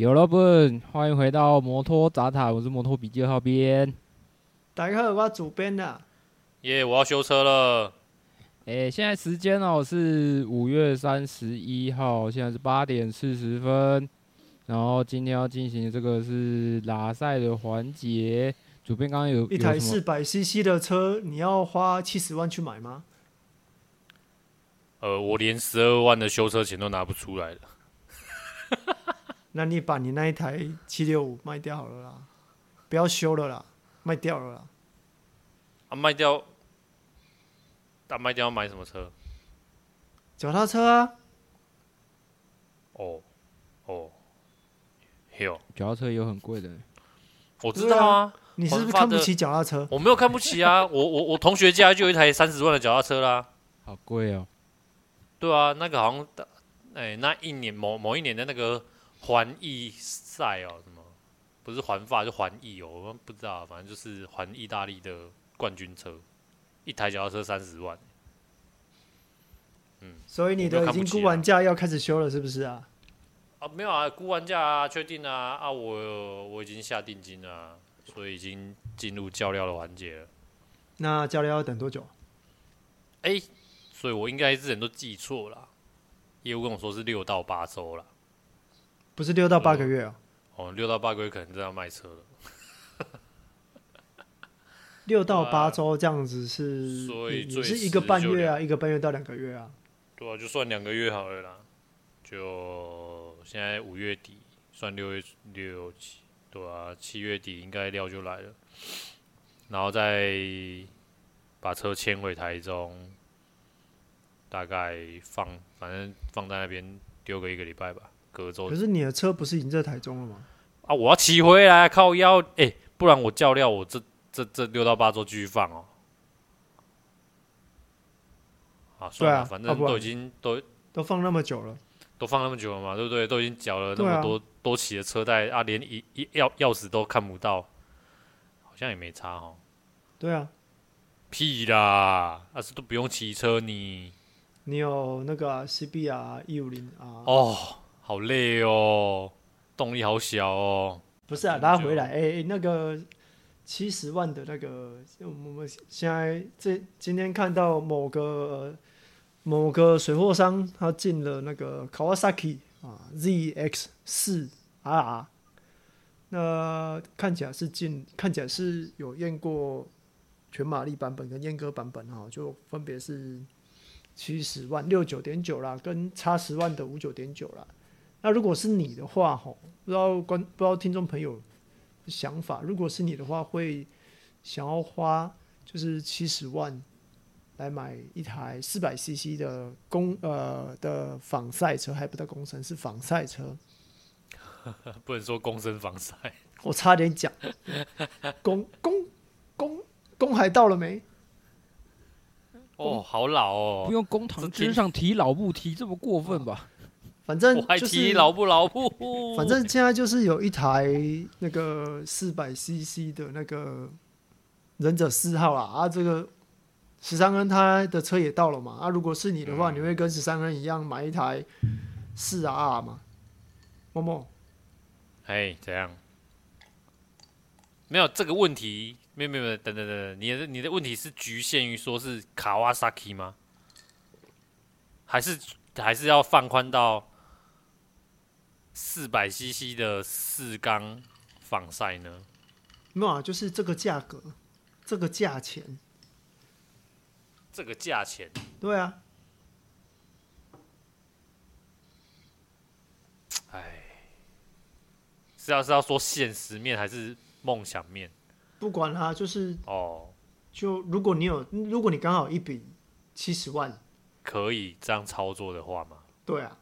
Hello，欢迎回到摩托杂谈，我是摩托笔记二号编。大家好，我主编呐。耶，我要修车了。哎，现在时间哦是五月三十一号，现在是八点四十分。然后今天要进行这个是拉赛的环节。主编刚刚有一台四百 CC 的车，你要花七十万去买吗？呃，我连十二万的修车钱都拿不出来了。那你把你那一台七六五卖掉好了啦，不要修了啦，卖掉了啦。啊，卖掉？大卖掉要买什么车？脚踏车啊。哦，哦，有。脚踏车有很贵的。我知道啊。你是不是看不起脚踏车？我没有看不起啊，我我我同学家就有一台三十万的脚踏车啦。好贵哦。对啊，那个好像，哎、欸，那一年某某一年的那个。环意赛哦，什么不是环法就环意哦，我们不知道，反正就是环意大利的冠军车，一台脚踏车三十万。嗯，所以你的已经估完价要开始修了，是不是啊？啊，没有啊，估完价啊，确定啊，啊，我我已经下定金了啊，所以已经进入较料的环节了。那叫料要等多久？哎，所以我应该之前都记错了，业务跟我说是六到八周了。不是六到八个月哦。哦，六到八个月可能就要卖车了。六到八周这样子是，所以也是一个半月啊，一个半月到两个月啊。对啊，就算两个月好了啦。就现在五月底，算六月六七，对啊，七月底应该料就来了。然后再把车迁回台中，大概放，反正放在那边丢个一个礼拜吧。可是你的车不是已经在台中了吗？啊，我要骑回来靠腰，哎、欸，不然我叫料，我这这这六到八周继续放哦。啊，算了，啊、反正都已经都都放那么久了，都放那么久了嘛，对不对？都已经缴了那么多、啊、多期的车贷啊，连一一钥钥匙都看不到，好像也没差哦。对啊，屁啦，那、啊、是都不用骑车你。你有那个 CBR 一五零啊？哦。好累哦，动力好小哦。不是啊，拉回来，哎、欸，那个七十万的那个，我们现在这今天看到某个某个水货商，他进了那个 Kawasaki 啊 ZX 四 R，那看起来是进，看起来是有验过全马力版本跟阉割版本哈，就分别是七十万六九点九啦，跟差十万的五九点九啦。那如果是你的话，吼，不知道观不知道听众朋友的想法，如果是你的话，会想要花就是七十万来买一台四百 CC 的公呃的仿赛车，还不到公升，是仿赛车，不能说公升仿赛，我差点讲，公公公公海到了没？哦，好老哦，不用公堂之上提老不提这么过分吧？反正就是老不老不，反正现在就是有一台那个四百 CC 的那个忍者四号啦啊，这个十三恩他的车也到了嘛啊，如果是你的话，你会跟十三恩一样买一台四 R 吗？默默，哎，怎样？没有这个问题，没有没有没有，等等等，你的你的问题是局限于说是卡瓦萨基吗？还是还是要放宽到？四百 CC 的四缸防晒呢？没有啊，就是这个价格，这个价钱，这个价钱，对啊。哎，是要是要说现实面还是梦想面？不管它，就是哦，就如果你有，如果你刚好一笔七十万，可以这样操作的话吗？对啊。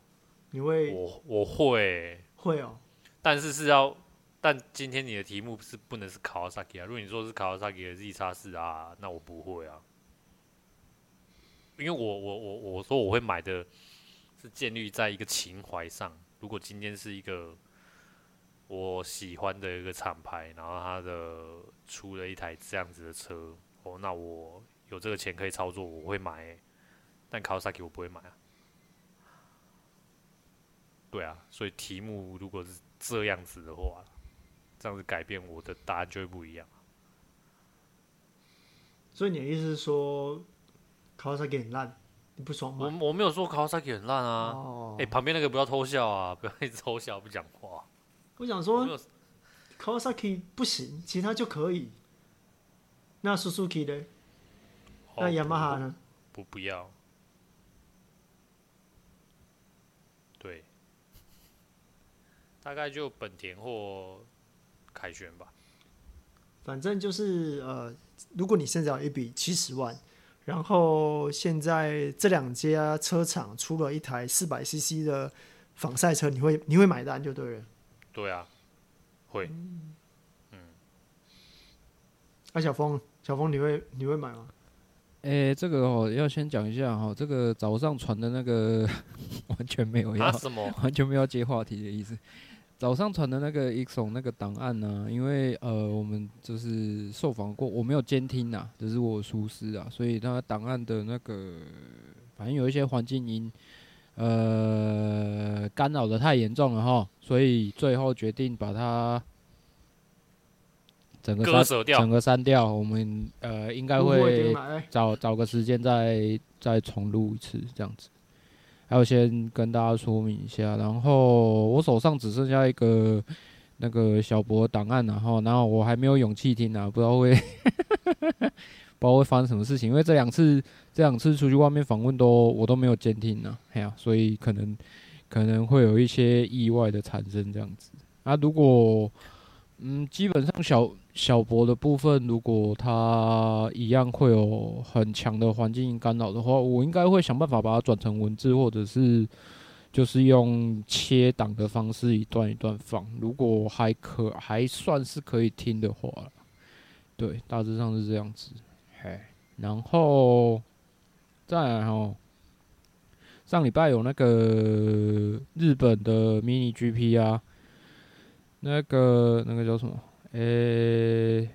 你会我我会会哦，但是是要，但今天你的题目是不能是 Kawasaki 啊。如果你说是 Kawasaki 的 Z 叉四啊，那我不会啊，因为我我我我说我会买的是建立在一个情怀上。如果今天是一个我喜欢的一个厂牌，然后它的出了一台这样子的车，哦，那我有这个钱可以操作，我会买欸。但 Kawasaki 我不会买啊。对啊，所以题目如果是这样子的话，这样子改变我的答案就会不一样。所以你的意思是说，Kawasaki 很烂，你不爽吗？我我没有说 Kawasaki 很烂啊。哎、oh. 欸，旁边那个不要偷笑啊，不要一直偷笑不讲话。我想说，Kawasaki 不行，其他就可以。那 Suzuki 呢？那雅马哈呢？不不要。对。大概就本田或凯旋吧。反正就是呃，如果你现在有一笔七十万，然后现在这两家车厂出了一台四百 CC 的仿赛车，你会你会买单就对了。对啊，会。嗯。那、啊、小峰，小峰，你会你会买吗？诶、欸，这个哦，要先讲一下哈，这个早上传的那个 完全没有要什么，完全没有接话题的意思。早上传的那个 Exxon 那个档案呢、啊？因为呃，我们就是受访过，我没有监听呐，只是我疏失啊，所以它档案的那个反正有一些环境音。呃，干扰的太严重了哈，所以最后决定把它整个删掉，整个删掉。我们呃应该会找找个时间再再重录一次这样子。还有先跟大家说明一下，然后我手上只剩下一个那个小博档案，然后然后我还没有勇气听啊，不知道会。不知道会发生什么事情，因为这两次这两次出去外面访问都我都没有监听呢，哎呀，所以可能可能会有一些意外的产生这样子。啊，如果嗯，基本上小小博的部分，如果它一样会有很强的环境干扰的话，我应该会想办法把它转成文字，或者是就是用切档的方式一段一段放。如果还可还算是可以听的话，对，大致上是这样子。嘿然后再来哦，上礼拜有那个日本的 Mini GP 啊，那个那个叫什么？诶，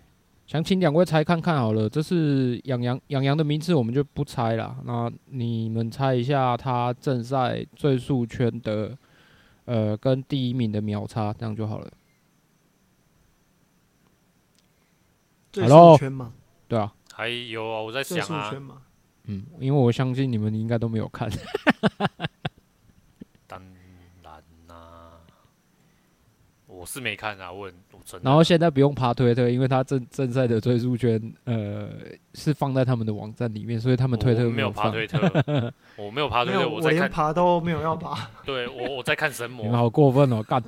想请两位猜看看好了，这是洋洋洋洋的名字，我们就不猜了。那你们猜一下，他正赛最速圈的呃，跟第一名的秒差，这样就好了。最速圈吗？对啊。还有啊，我在想啊，嗯，因为我相信你们应该都没有看。当然啦、啊，我是没看啊，我很我真。然后现在不用爬推特，因为他正正赛的追速圈，呃，是放在他们的网站里面，所以他们推特没有爬推特，我没有爬推特，我，我连爬都没有要爬。对我我在看神魔，你们好过分哦，干，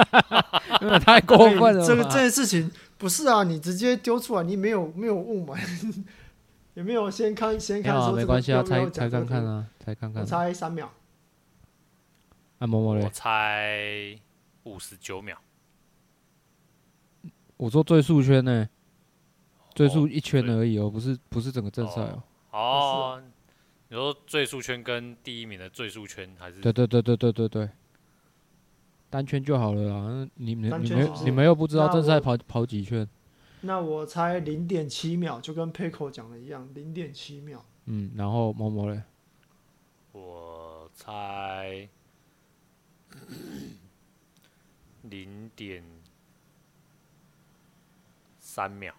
因为太过分了。这个这件事情。不是啊，你直接丢出来，你没有没有雾霾，有没有先看先看说？没关系啊，猜猜看看啊，猜看看。我猜三秒。按摩摩嘞？我猜五十九秒。我说最速圈呢，最速一圈而已哦，不是不是整个正赛哦。哦，你说最速圈跟第一名的最速圈还是？对对对对对对对。单圈就好了啦，你们你们你们又不知道正赛跑跑几圈？那我猜零点七秒，就跟 Pecco 讲的一样，零点七秒。嗯，然后某某嘞？我猜零点三秒。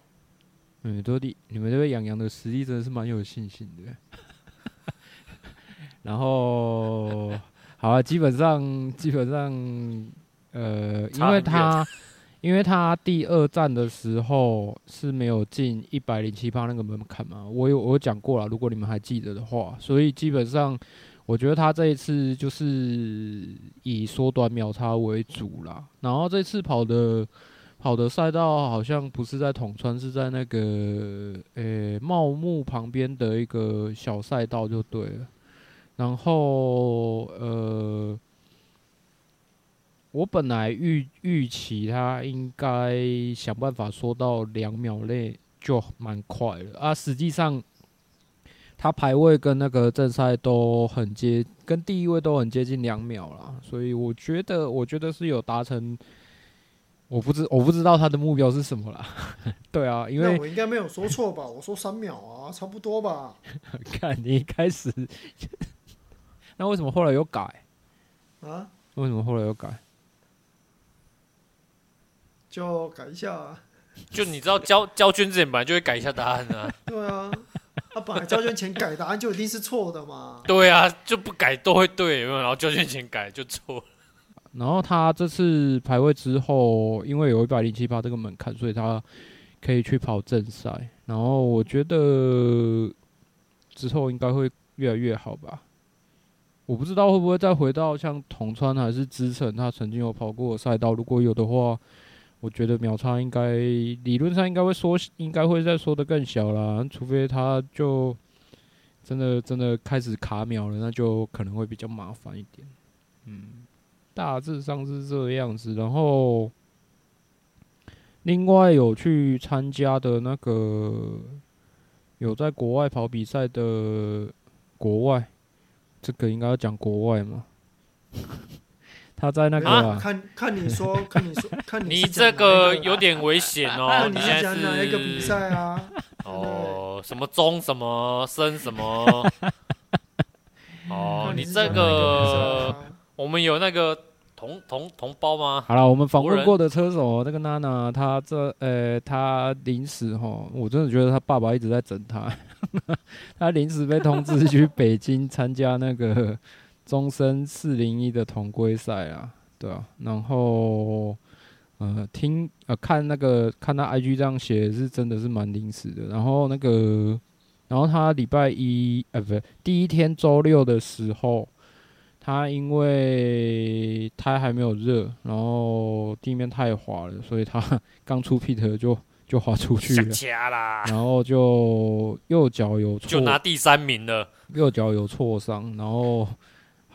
嗯，多的，你们这位洋洋的实力真的是蛮有信心的。然后。好啊，基本上基本上，呃，因为他因为他第二站的时候是没有进一百零七趴那个门槛嘛，我有我有讲过了，如果你们还记得的话，所以基本上我觉得他这一次就是以缩短秒差为主啦。然后这次跑的跑的赛道好像不是在统川，是在那个呃茂木旁边的一个小赛道就对了。然后，呃，我本来预预期他应该想办法缩到两秒内就蛮快了啊，实际上他排位跟那个正赛都很接，跟第一位都很接近两秒了，所以我觉得我觉得是有达成。我不知我不知道他的目标是什么啦，对啊，因为我应该没有说错吧？我说三秒啊，差不多吧。看你一开始，那为什么后来又改？啊？为什么后来又改？就改一下啊。就你知道交交卷之前本来就会改一下答案啊。对啊，他本来交卷前改答案就一定是错的嘛。对啊，就不改都会对，有没有？然后交卷前改就错。然后他这次排位之后，因为有一百零七八这个门槛，所以他可以去跑正赛。然后我觉得之后应该会越来越好吧。我不知道会不会再回到像铜川还是资城，他曾经有跑过的赛道。如果有的话，我觉得秒差应该理论上应该会缩，应该会再缩得更小啦。除非他就真的真的开始卡秒了，那就可能会比较麻烦一点。嗯。大致上是这样子，然后另外有去参加的那个有在国外跑比赛的国外，这个应该要讲国外嘛？他在那个、啊啊、看 看你说，看你说，看你，你这个有点危险哦。啊、你是讲哪一 个比赛啊？哦，什么中什么升什么？哦，你这个我们有那个。同同同胞吗？好了，我们访问过的车手那个娜娜，她这呃，她临时哈，我真的觉得她爸爸一直在整她。她临时被通知去北京参加那个终身四零一的同归赛啊，对啊，然后呃，听呃看那个看他 IG 这样写是真的是蛮临时的。然后那个，然后他礼拜一呃，不对，第一天周六的时候。他因为胎还没有热，然后地面太滑了，所以他刚出 pit 就就滑出去了，然后就右脚有挫，就拿第三名了，右脚有挫伤，然后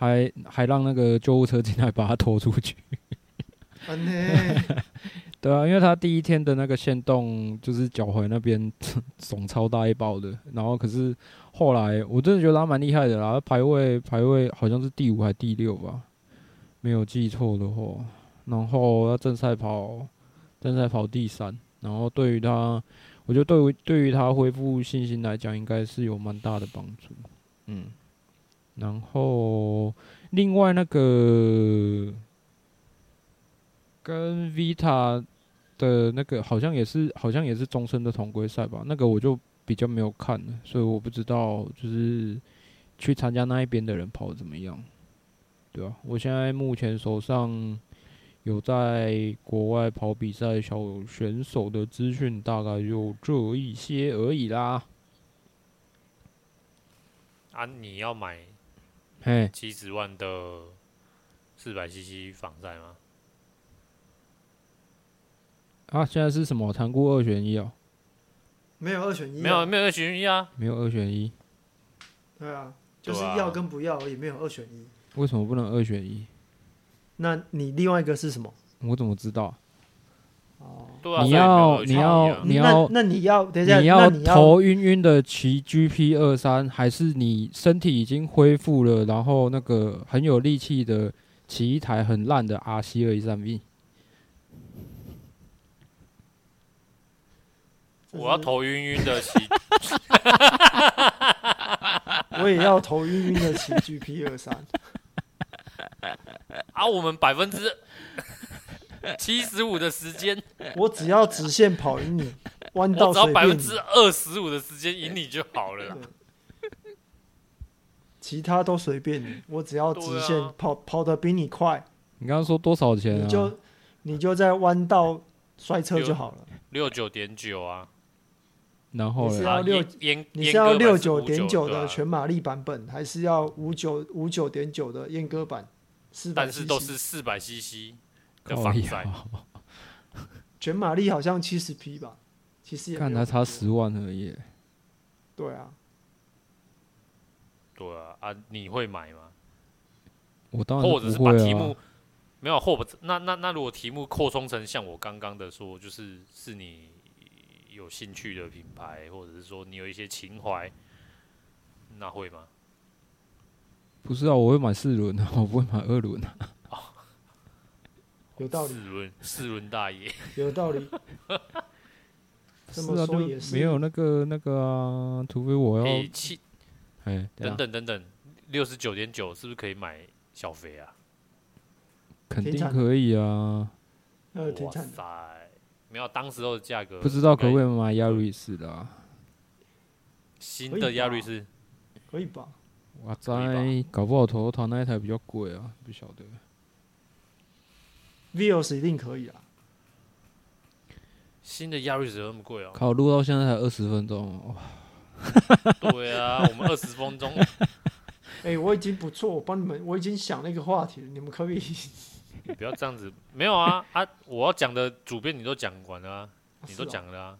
还还让那个救护车进来把他拖出去。对啊，因为他第一天的那个线动就是脚踝那边肿超大一包的，然后可是。后来我真的觉得他蛮厉害的啦，排位排位好像是第五还是第六吧，没有记错的话。然后他正赛跑正赛跑第三，然后对于他，我觉得对于对于他恢复信心来讲，应该是有蛮大的帮助。嗯，然后另外那个跟 Vita 的那个好像也是好像也是终身的同归赛吧，那个我就。比较没有看，所以我不知道，就是去参加那一边的人跑的怎么样，对啊，我现在目前手上有在国外跑比赛小选手的资讯，大概就这一些而已啦。啊，你要买嘿七十万的四百 CC 仿赛吗？啊，现在是什么？残酷二选一哦。没有二选一，没有没有二选一啊，没有二选一，对啊，就是要跟不要而已，没有二选一。为什么不能二选一？那你另外一个是什么？我怎么知道？哦，你要你要你要，那你要等一下，你要头晕晕的骑 GP 二三，还是你身体已经恢复了，然后那个很有力气的骑一台很烂的 RC 二一三 V？我要头晕晕的骑，我也要头晕晕的骑 GP 二三。啊，我们百分之 七十五的时间，我只要直线跑赢你，弯道我只要百分之二十五的时间赢你就好了。其他都随便你，我只要直线跑、啊、跑得比你快。你刚刚说多少钱啊？你就你就在弯道摔车就好了。六九点九啊。然后你是要六，你是要六九点九的全马力版本，还是要五九五九点九的阉割版？但是都是四百 CC 的仿赛。全 马力好像七十匹吧，其实也看还差十万而已。对啊，对啊，啊，你会买吗？我当然啊。或者是把题目没有或不那那那如果题目扩充成像我刚刚的说，就是是你有兴趣的品牌，或者是说你有一些情怀，那会吗？不是啊，我会买四轮啊，我不会买二轮的。有道理，四轮四轮大爷，有道理。这 是啊，么说也是，没有那个那个啊，除非我要哎等等等等，六十九点九是不是可以买小肥啊？肯定可以啊。哇。塞，没有当时候的价格，不知道可不可以买亚瑞士的啊？新的亚瑞士可以吧？哇塞，搞不好头头那一台比较贵啊，不晓得。Vios 一定可以啊。新的亚瑞士有那么贵哦？考，录到现在才二十分钟，哇！对啊，我们二十分钟。哎，我已经不错，我帮你们，我已经想了一个话题了，你们可以。你不要这样子，没有啊啊！我要讲的主编你都讲完了啊，你都讲了啊。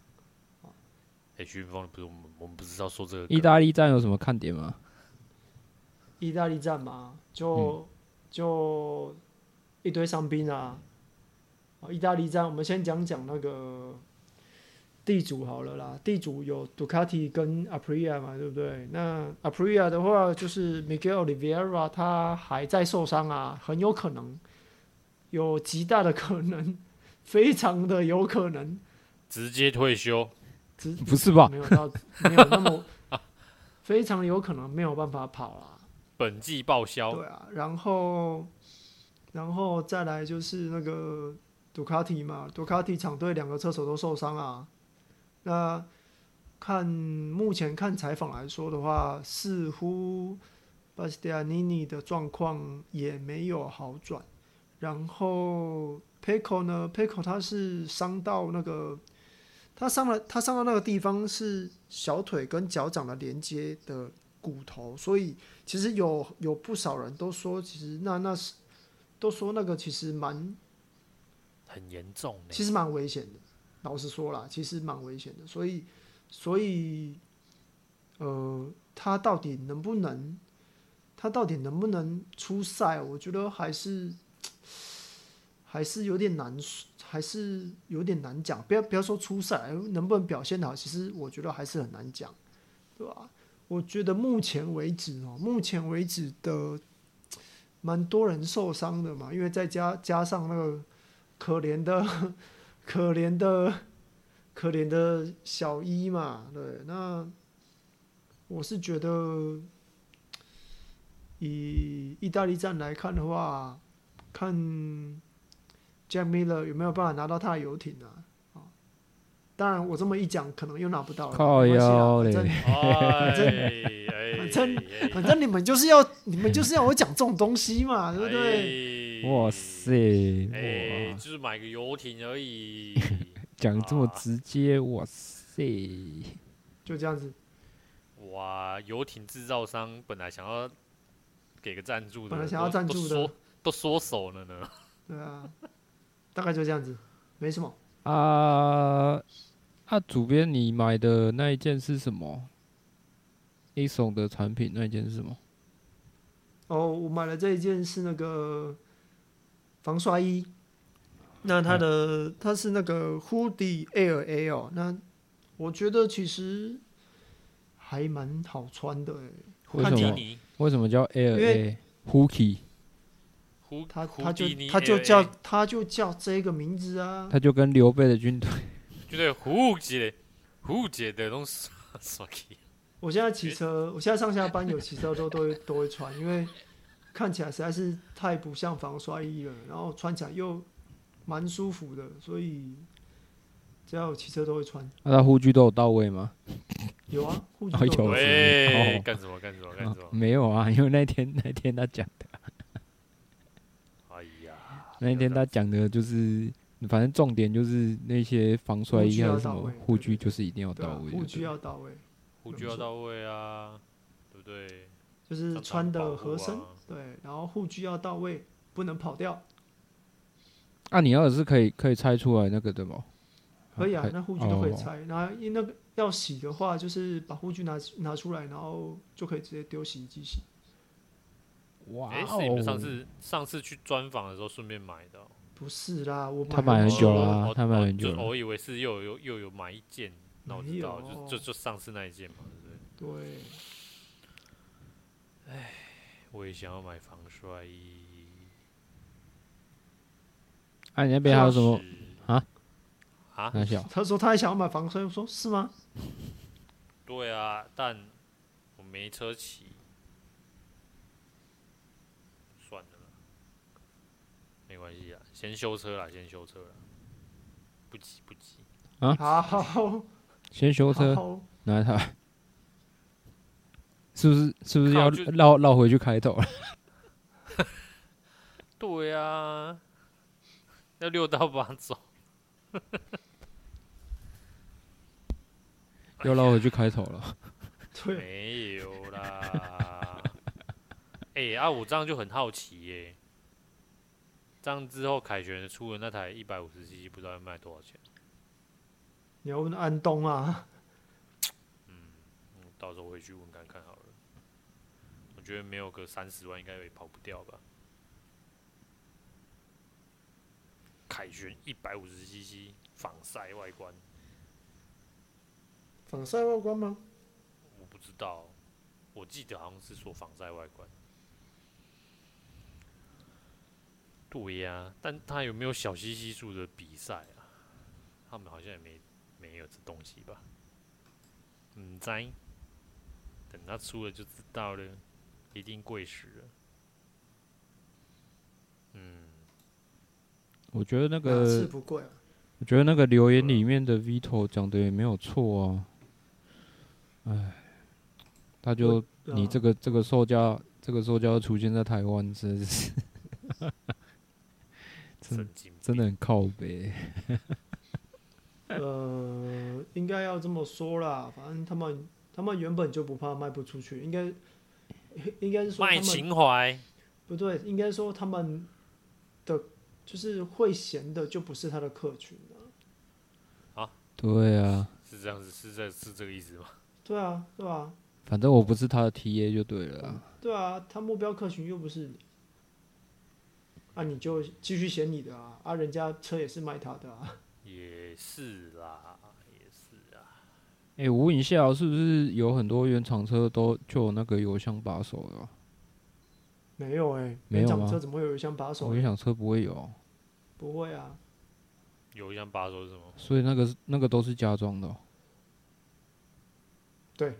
哎，徐云峰不是我们，我们不知道说这个。意大利站有什么看点吗？意大利站嘛，就就一堆伤兵啊。意大利站，我们先讲讲那个地主好了啦。地主有杜卡迪跟 Aprilia 嘛，对不对？那 Aprilia 的话，就是 Miguel Oliveira 他还在受伤啊，很有可能，有极大的可能，非常的有可能直接退休。不是吧？没有到，没有那么，非常有可能没有办法跑啦。本季报销。对啊，然后，然后再来就是那个。杜卡迪嘛，杜卡迪厂队两个车手都受伤啊。那看目前看采访来说的话，似乎巴斯蒂亚尼尼的状况也没有好转。然后佩科呢，佩科他是伤到那个，他伤了，他伤到那个地方是小腿跟脚掌的连接的骨头，所以其实有有不少人都说，其实那那是都说那个其实蛮。很严重，其实蛮危险的。老实说啦，其实蛮危险的。所以，所以，呃，他到底能不能，他到底能不能出赛？我觉得还是 还是有点难，还是有点难讲。不要不要说出赛，能不能表现好？其实我觉得还是很难讲，对吧？我觉得目前为止哦，目前为止的蛮多人受伤的嘛，因为再加加上那个。可怜的，可怜的，可怜的小一嘛，对，那我是觉得，以意大利站来看的话，看 Jack Miller 有没有办法拿到他的游艇啊？当然我这么一讲，可能又拿不到了。靠腰嘞！反正反正反正你们就是要你们就是要我讲这种东西嘛，对不对？哇塞！哎，就是买个游艇而已，讲这么直接，哇塞！就这样子。哇，游艇制造商本来想要给个赞助的，本来想要赞助的，都缩手了呢。对啊，大概就这样子，没什么。啊，啊，主编，你买的那一件是什么？Aesop 的产品那一件是什么？哦，我买的这一件是那个防摔衣，那它的、嗯、它是那个 Hoodie Air L，那我觉得其实还蛮好穿的诶。为什么？为什么叫 Air A？Hoodie？他他就他就叫他就叫这个名字啊，他就跟刘备的军队，就对胡姐胡姐的东西。我现在骑车，我现在上下班有骑车都都会都会穿，因为看起来实在是太不像防摔衣了，然后穿起来又蛮舒服的，所以只要有骑车都会穿。那他护具都有到位吗？有啊，护具都有。哎，干什么干什么干什么？没有啊，因为那天那天他讲的。哎呀那天他讲的就是，反正重点就是那些防摔衣还是什么护具，就是一定要到位。护具要到位，护具要到位啊，对不对？就是穿的合身，对，然后护具要到位，不能跑掉。啊，你要是可以可以拆出来那个对吗？可以啊，那护具都可以拆。然后因那个要洗的话，就是把护具拿拿出来，然后就可以直接丢洗衣机洗。哇哎、是你们上哦！次上次去专访的时候顺便买的哦、不是啦，我他买很久啦他买很久我以为是又有又有买一件，那我知道，就就就上次那一件嘛，对不对？对，我也想要买防摔衣。哎、啊，你那边还有什么？是啊？啊？那小他说他还想要买防摔，我说是吗？对啊，但我没车骑，算了啦，没关系啊，先修车啦，先修车啦，不急不急。啊好先修车好，哪一台？是不是是不是要靠就绕绕回去开头了？对啊，要六到八走。要绕回去开头了。对，没有啦。哎、啊，我这样就很好奇耶、这样之后凯旋出的那台一百五十 cc 不知道要卖多少钱？你要问安东啊，嗯，到时候回去问看看好了。我觉得没有个三十万应该也跑不掉吧。凯旋一百五十 cc 防晒外观，防晒外观吗？我不知道，我记得好像是说防晒外观。对呀、但他有没有小 cc 数的比赛啊？他们好像也没没有这东西吧？嗯，在等他出了就知道了，一定贵死了。嗯，我觉得那个，不贵啊？我觉得那个留言里面的 Vito 讲的也没有错啊。哎，他就你这个个这个售价，这个售价出现在台湾，真是 真真的很靠北。呃，应该要这么说啦，反正他们他们原本就不怕卖不出去，应该应该是说卖情怀。不对，应该说他们的就是会嫌的就不是他的客群了。对啊，是这样子，是这是这个意思吗？对啊，对啊，反正我不是他的 TA 就对了啊。对啊，他目标客群又不是你，啊，你就继续嫌你的啊，啊，人家车也是卖他的啊。也是啦。哎、我问一下哦，是不是有很多原厂车都就有那个油箱把手的啊？没有哎、没有吗原厂车怎么会有一箱把手我？原厂车不会有，不会啊，有一箱把手是什么？所以那个是那个都是加装的哦。对，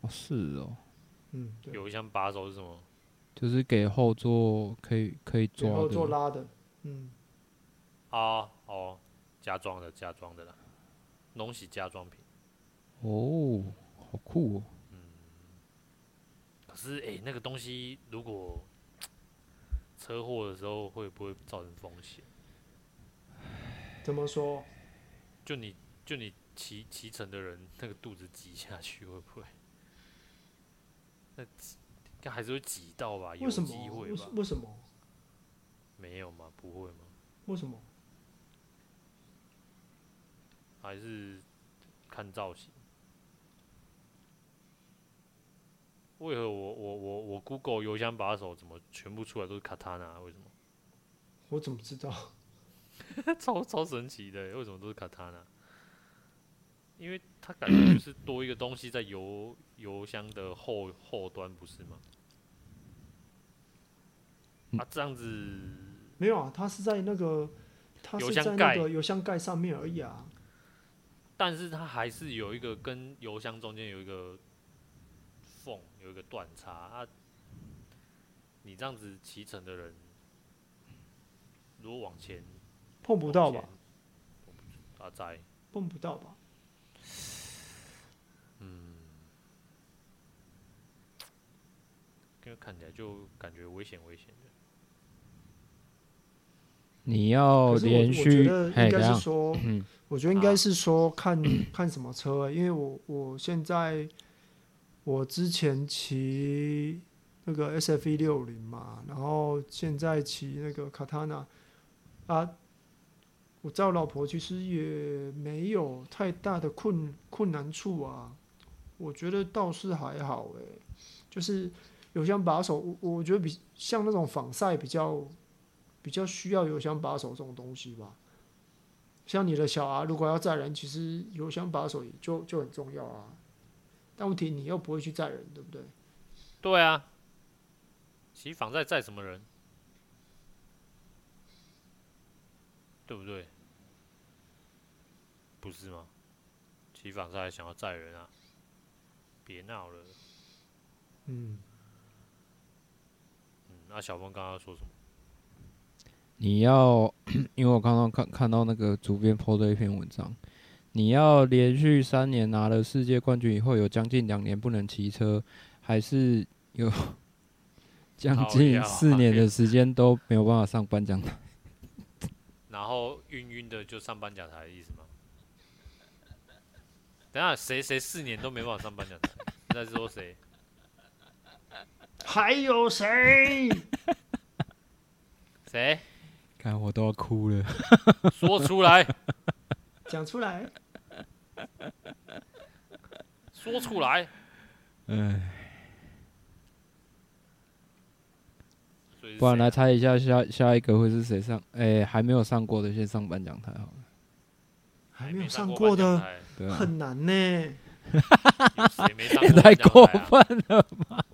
哦，是哦，嗯，对，有一箱把手是什么？就是给后座可以可以抓然后做的。拉的，嗯，啊哦，加装的加装的啦，东西加装品。哦，好酷哦。可是哎、欸那个东西如果 车祸的时候会不会造成风险？怎么说？就你就你骑骑乘的人那个肚子挤下去会不会？那挤应该还是会挤到吧？有什么？机会吧？为什么？没有吗？不会吗？为什么？还是看造型？为何我我我我 Google 邮箱把手怎么全部出来都是 Katana？为什么？我怎么知道？超超神奇的欸，为什么都是 Katana？因为它感觉就是多一个东西在油油箱的后后端，不是吗？啊，这样子没有啊，它是在那个，它是在油箱盖那个油箱盖上面而已啊。但是它还是有一个跟油箱中间有一个缝，有一个断差啊。你这样子骑乘的人，如果往前碰不到吧？？阿仔，碰不到吧？嗯，因为看起来就感觉危险危险的。你要连续应该是？说，嗯，我觉得应该是说看看什么车、欸，因为我我现在我之前骑那个 S F E 六零嘛，然后现在骑那个 Katana 啊，我载老婆其实也没有太大的困困难处啊，我觉得倒是还好诶、就是油箱把手，我我觉得比像那种仿赛比较比较需要油箱把手这种东西吧。像你的小 R 如果要载人，其实油箱把手就就很重要啊。但问题你又不会去载人，对不对？对啊，骑仿赛载什么人？对不对？不是吗？骑仿赛还想要载人啊？别闹了。嗯。嗯，那小峰刚刚说什么？你要，因为我刚刚看看到那个主编 po 的一篇文章，你要连续三年拿了世界冠军以后，有将近两年不能骑车，还是有 将近四年的时间都没有办法上颁奖台？然后晕晕的就上颁奖台的意思吗？等下谁谁四年都没办法上颁奖台？你在说谁？还有谁？谁？看我都要哭了。说出来。讲出来。说出来。哎。不然来猜一下下下一个会是谁上？哎、欸，还没有上过的先上颁奖台好了。还没有上过的，很难呢。谁没上过？太过分了吧？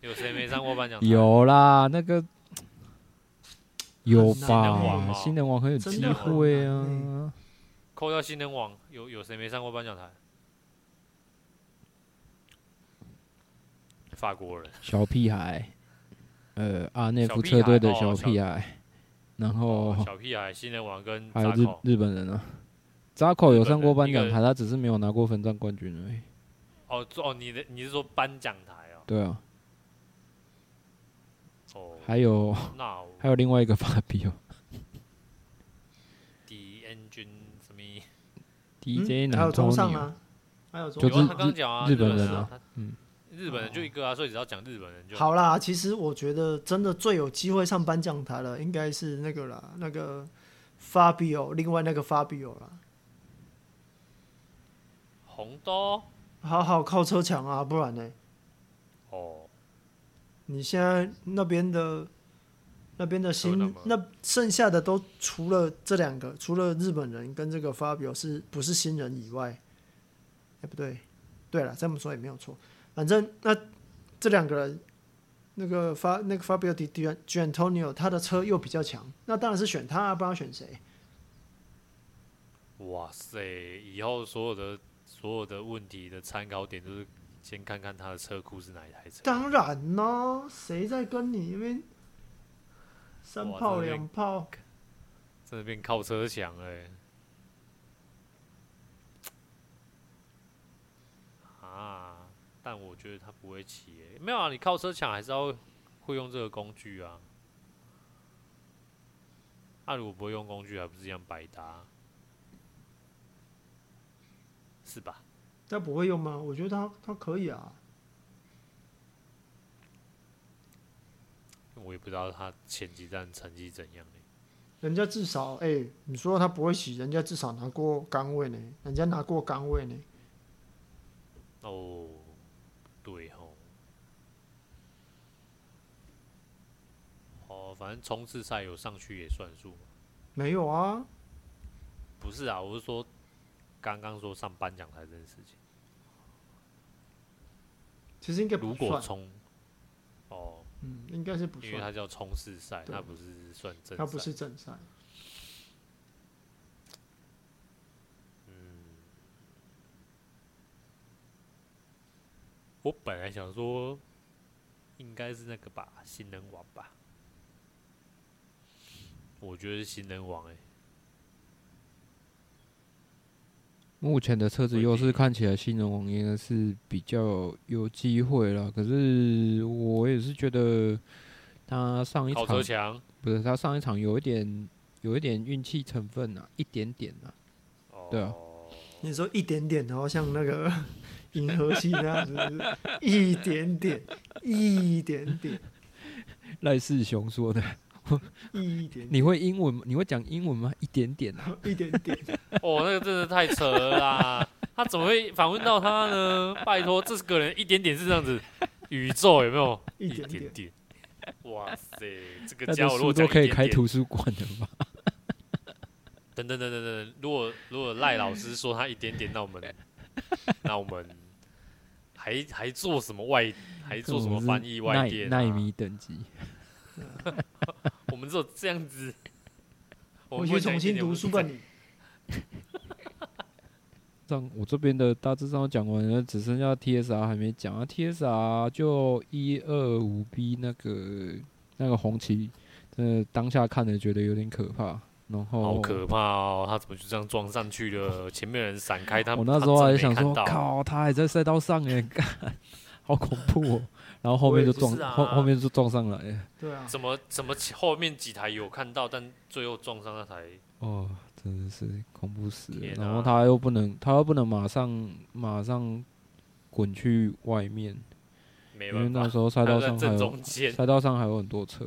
有谁没上过颁奖台？有啦，那个有吧？新人王很有机会啊。扣掉新人王，有有谁没上过颁奖台？法国人，小屁孩。呃，阿内夫车队的小屁孩，哦、然后、哦、小屁孩新人王跟还有日日本人啊，扎口有上过颁奖台，他只是没有拿过分站冠军而已。哦哦，你的你是说颁奖台啊？对啊。哦。还有还有另外一个法比哦。D engine 什么？DJ 还有中上啊？还有中上。他刚讲啊，日本人啊，嗯。日本人就一个啊，所以只要讲日本人就好啦。其实我觉得真的最有机会上颁奖台的，应该是那个啦，那个 Fabio，另外那个 Fabio 啦。红刀，好好靠车墙啊，不然呢？哦，你现在那边的那边的新，那剩下的都除了这两个，除了日本人跟这个 Fabio 是不是新人以外，哎不对，对了，这么说也没有错。反正那这两个人，那个发那个 Fabio Di Giannantonio 他的车又比较强，那当然是选他啊，不知道选谁。哇塞！以后所有的所有的问题的参考点都是先看看他的车库是哪一台车。当然呢，谁在跟你因为三炮两炮，这边靠车强哎、欸。但我觉得他不会骑、欸，没有啊，你靠车抢还是要会用这个工具啊。他、啊、如果不会用工具，还不是一样白搭，是吧？他不会用吗？我觉得他他可以啊。我也不知道他前几站成绩怎样呢、欸。人家至少，哎、欸，你说他不会洗，人家至少拿过杆位呢，人家拿过杆位呢。哦。对吼，哦，反正冲刺赛有上去也算数。没有啊？不是啊，我是说，刚刚说上颁奖台这件事情。其实应该。如果冲，哦，嗯，应该是不算，因为它叫冲刺赛，它不是算正赛。它不是正赛。我本来想说，应该是那个吧，新人王吧。我觉得是新人王哎。目前的车子优势看起来，新人王应该是比较有机会了。可是我也是觉得，他上一场不是他上一场有一点有一点运气成分啊，一点点啊。对啊。你说一点点，然后像那个。银河系那样子，一点点，一点点。赖世雄说的，一点点。你会英文？你会讲英文吗？一点点啊，一点点。哦，那个真的太扯了啦！他怎么会访问到他呢？拜托，这个人一点点是这样子。宇宙有没有一点点点点？哇塞，这个那家伙如果书都可以开图。书馆的吧？等等等等等，如果如果赖老师说他一点点，那我们那我们还还做什么外，还做什么翻译外电、啊？奈米等级，我们只有这样子。我去重新读书吧你。这样我这边的大致上讲完了，只剩下 TSR 还没讲啊。TSR 就一二五 B 那个那个红旗，呃，当下看的觉得有点可怕。然后好可怕哦！他怎么就这样撞上去了？前面人闪开他，我那时候还想说，靠，他还在赛道上哎，好恐怖哦！然后后面就撞，啊、后后面就撞上来。对啊，怎么怎么后面几台有看到，但最后撞上那台，哦，真的是恐怖死了。啊、然后他又不能，他又不能马上马上滚去外面，没因为那时候赛道上还有赛道上还有很多车。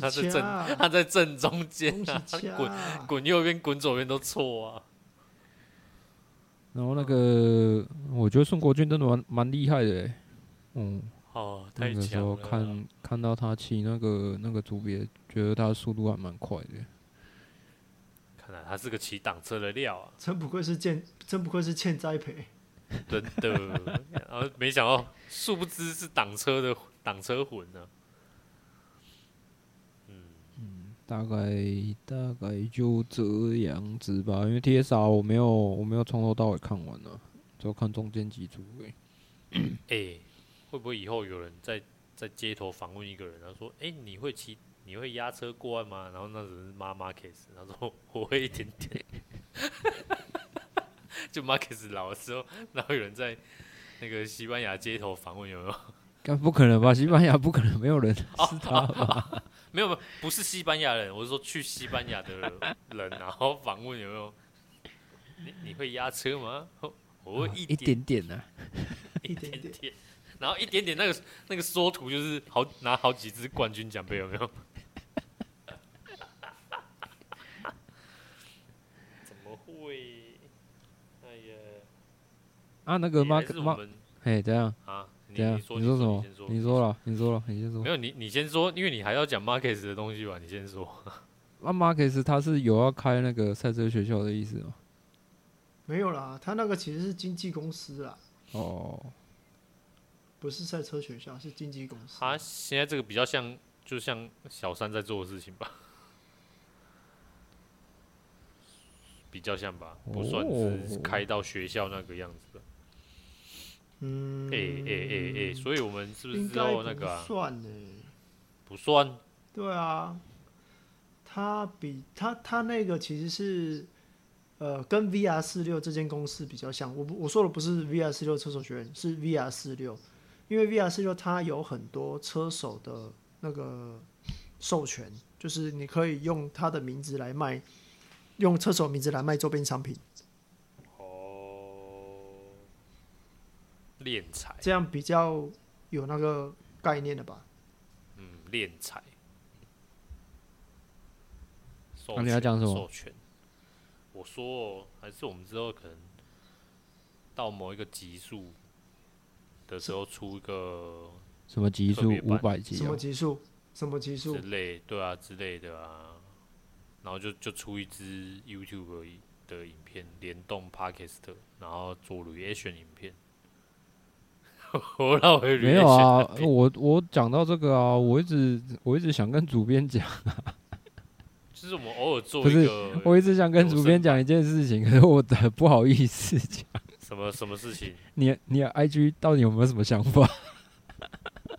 他在正，他在正中间啊，滚滚右边滚左边都错啊。然后那个，我觉得宋国军真的蛮蛮厉害的欸，嗯，哦，太强了。那个时候看看到他骑那个那个组别，觉得他速度还蛮快的。看来他是个骑挡车的料啊！真不愧是欠，真不愧是欠栽培。真的，然后没想到，殊不知是挡车的挡车魂呢。大概大概就这样子吧，因为 TSR 我没有我没有从头到尾看完呢，就看中间几组。哎，欸，会不会以后有人在在街头访问一个人，他说：“哎，欸，你会骑你会压车过弯吗？”然后那人是妈妈 case，他说：“我会一点点。”就 Marcus 老的时候，然后有人在那个西班牙街头访问，有没有？该不可能吧？西班牙不可能没有人 是他吧？没有没有，不是西班牙人，我是说去西班牙的人，然后访问有没有？你你会压车吗？我会一点、点点呢、啊，一点点，然后一点点那个那个缩图就是好拿好几只冠军奖杯有没有？怎么会？哎呀，啊那个马马，哎怎样啊？怎样，你说什么？你说了，你说了，你先说。没有你，你先说，因为你还要讲 Marcus 的东西吧？你先说。那 Marcus 他是有要开那个赛车学校的意思吗？没有啦，他那个其实是经纪公司啦。哦，不是赛车学校，是经纪公司。他现在这个比较像，就像小三在做的事情吧，比较像吧，不算是开到学校那个样子的。嗯，哎哎哎哎，所以我们是不是知道那个、啊？不算呢，不算。对啊，他比他他那个其实是，呃，跟 VR 四六这间公司比较像。我不我说的不是 VR 四六车手学院，是 VR 四六，因为 VR 四六它有很多车手的那个授权，就是你可以用他的名字来卖，用车手名字来卖周边商品。哦敛财，这样比较有那个概念的吧？嗯，敛财。那你要讲什么？授权。我说，还是我们之后可能到某一个级数的时候出一个什么级数？五百级？什么级数？什么级数？之类，对啊，之类的啊。然后就就出一支 YouTube 的影片，联动 Podcast，然后做 reaction 影片。没有啊，我我讲到这个啊，我一直我一直想跟主编讲啊，就是我们偶尔做一个，不是，我一直想跟主编讲一件事情，可是我很不好意思讲。什么什么事情？你你 IG 到底有没有什么想法？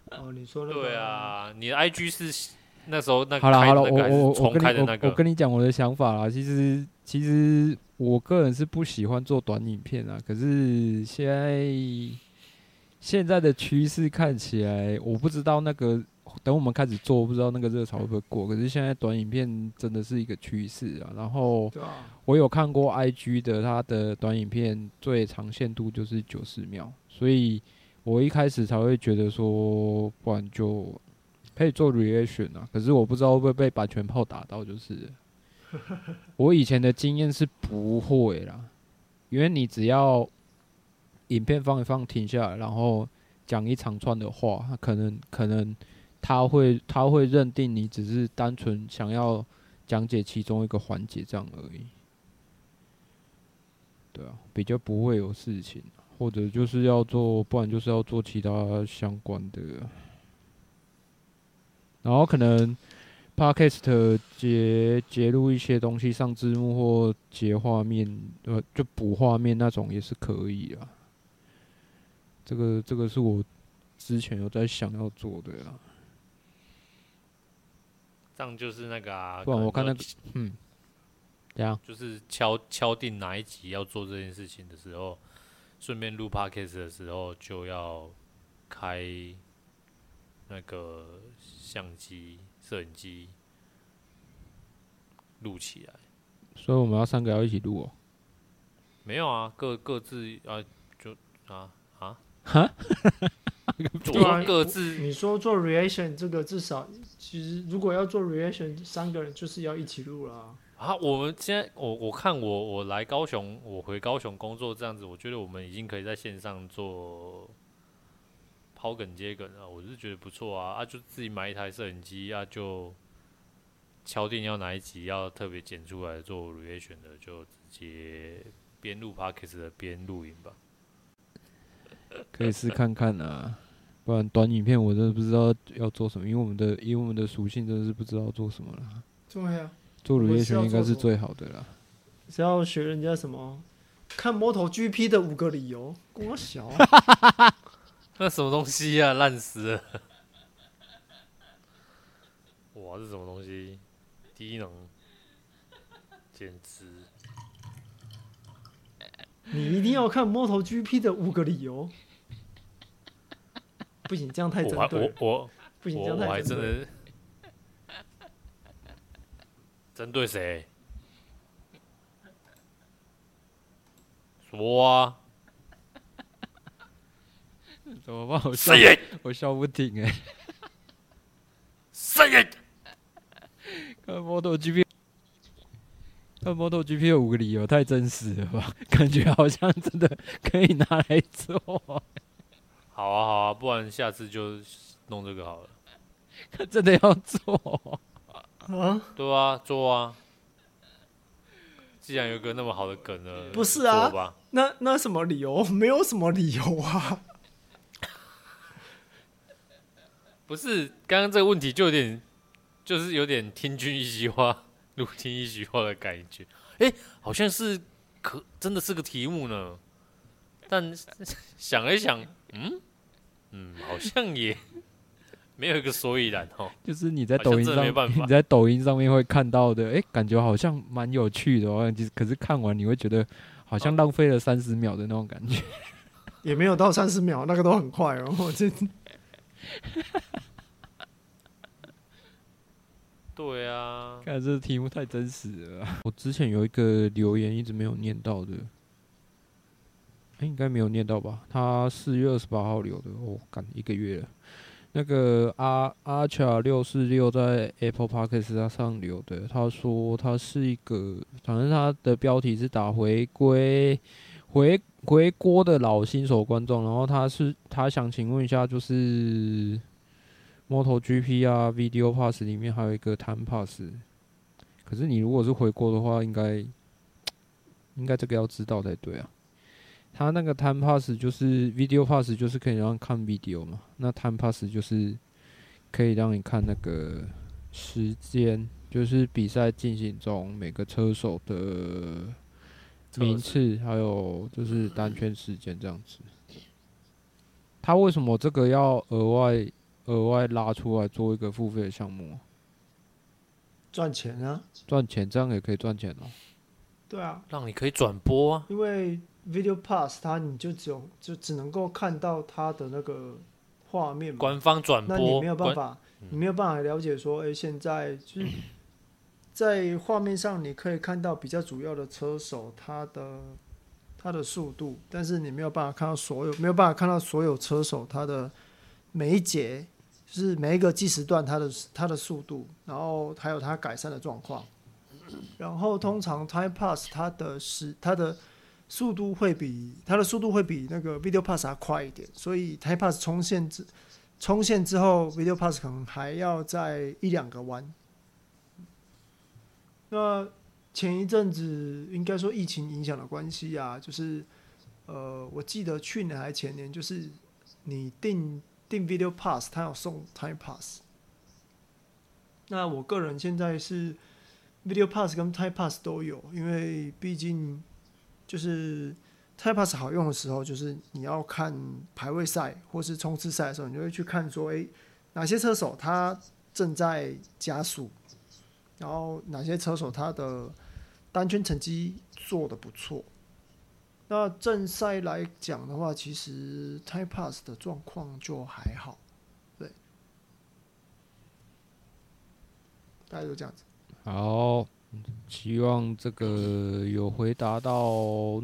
哦，你说的对啊，你的 IG 是那时候那好了好了，我我我重开的那个，我跟你讲我的想法啦。其实其实我个人是不喜欢做短影片啊，可是现在。现在的趋势看起来，我不知道那个等我们开始做，不知道那个热潮会不会过。可是现在短影片真的是一个趋势啊。然后我有看过 IG 的，它的短影片最长限度就是九十秒，所以我一开始才会觉得说，不然就可以做 reaction 啊。可是我不知道会不会被版权炮打到，就是 我以前的经验是不会啦，因为你只要。影片放一放，停下来，然后讲一长串的话，可能可能他会他会认定你只是单纯想要讲解其中一个环节这样而已。对啊，比较不会有事情，或者就是要做，不然就是要做其他相关的。然后可能 Podcast 截截录一些东西，上字幕或截画面，呃，就补画面那种也是可以啊。这个这个是我之前有在想要做的啊。这样就是那个啊，不然我看那个，嗯，这样就是敲敲定哪一集要做这件事情的时候，顺便录 Podcast 的时候就要开那个。相机、摄影机录起来，所以我们要三个要一起录哦。没有啊，各各自啊，就啊啊哈，做各自。你说做 reaction 这个至少，其实如果要做 reaction，三个人就是要一起录了啊。我们现在，我我看我我来高雄，我回高雄工作这样子，我觉得我们已经可以在线上做。抛梗接梗了，我是觉得不错啊啊，就自己买一台摄影机啊，就敲定要哪一集要特别剪出来做 reaction 的，就直接边录 podcast 的边录影吧。可以试看看啊，不然短影片我真的不知道要做什么，因为我们的因为我们的属性真的是不知道做什么了。对啊，做 reaction 应该是最好的啦。是要学人家什么？看 MotoGP 的五个理由，光小。那什么东西呀、啊？烂死了！哇，这什么东西？低能，简直！你一定要看 MotoGP 的五个理由。不行，这样太针对。我我不行，这样太针对。我还真的针对谁？说啊！怎么办？我笑，我笑不停哎、欸。Say it！看 MotoGP，看 MotoGP 有五个理由，太真实了吧？感觉好像真的可以拿来做。好啊，好啊，不然下次就弄这个好了。真的要做啊？对啊，做啊。既然有个那么好的梗了，不是啊？那那什么理由？没有什么理由啊。不是，刚刚这个问题就有点，就是有点听君一席话，如听一席话的感觉。哎、欸，好像是可真的是个题目呢。但想了想，嗯嗯，好像也 没有一个所以然哦。就是你在抖音上，你在抖音上面会看到的，哎、欸，感觉好像蛮有趣的哦。可是看完你会觉得好像浪费了三十秒的那种感觉。也没有到三十秒，那个都很快哦。我这。对啊，看这个题目太真实了。我之前有一个留言一直没有念到的，应该没有念到吧？他四月二十八号留的，哦，赶一个月了。那个阿阿卡六四六在 Apple Podcast 上留的，他说他是一个，反正他的标题是打回归回回锅的老新手观众，然后他是他想请问一下，就是。MotoGP 啊，Video Pass 里面还有一个 Time Pass，可是你如果是回锅的话，应该应该这个要知道才对啊。他那个 Time Pass 就是 Video Pass，就是可以让你看 video 嘛，那 Time Pass 就是可以让你看那个时间，就是比赛进行中每个车手的名次，还有就是单圈时间这样子。他为什么这个要额外？额外拉出来做一个付费的项目，赚钱啊！赚钱，这样也可以赚钱哦。对啊，让你可以转播啊。因为 Video Pass 它你就只有就只能够看到它的那个画面嘛，官方转播，那你没有办法，你没有办法了解说，哎、欸，现在就是 在画面上你可以看到比较主要的车手他的他的速度，但是你没有办法看到所有，没有办法看到所有车手他的每一节。就是每一个计时段他的他的速度，然后还有他改善的状况，然后通常 Time Pass 它的时它的速度会比它的速度会比那个 Video Pass 还快一点，所以 Type Pass 冲线之冲线之后，Video Pass 可能还要再一两个弯。那前一阵子应该说疫情影响的关系啊，就是呃，我记得去年还前年，就是你订订 Video Pass，它有送 Type Pass。那我个人现在是 Video Pass 跟 Type Pass 都有，因为毕竟就是 Type Pass 好用的时候，就是你要看排位赛或是冲刺赛的时候，你就会去看说，诶，哪些车手他正在加速，然后哪些车手他的单圈成绩做得不错。那正赛来讲的话，其实 Type Pass 的状况就还好。对大概就这样子。好，希望这个有回答到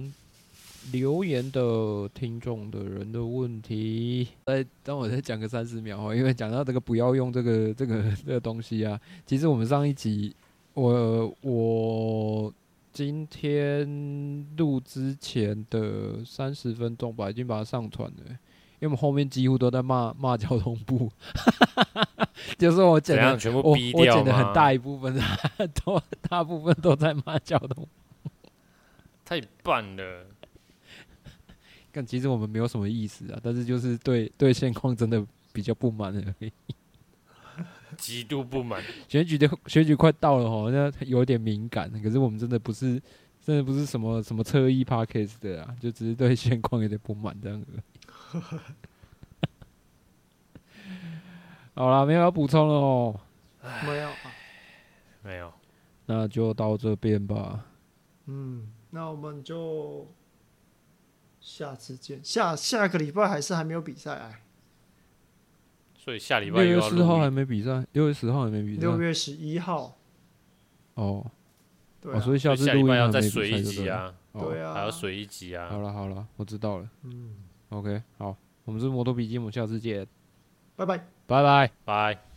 留言的听众的人的问题。再等我再讲个三十秒，因为讲到这个不要用这个这个这个东西啊。其实我们上一集，我我今天录之前的三十分钟吧，已经把它上传了。因为我们后面几乎都在骂骂交通部，就是我剪的全部逼掉，我剪的很大一部分，都大部分都在骂交通部，太棒了。但其实我们没有什么意思啊，但是就是对对现况真的比较不满而已，极度不满。选举的选举快到了，好像有点敏感。可是我们真的不是，真的不是什么什么侧翼 Podcast 的啊，就只是对现况有点不满这样而已。好了，没有要补充了哦。没有，没有，那就到这边吧。嗯，那我们就下次见。下下个礼拜还是还没有比赛哎。所以下礼拜六月四号还没比赛，六月十号还没比赛。六月十一号。哦。对、啊哦。所以下次录音要再水一集啊。对啊。还要水一集啊。好了好了，我知道了。嗯。OK，好，我们是摩托笔记，我们下次见，拜拜，拜拜，拜。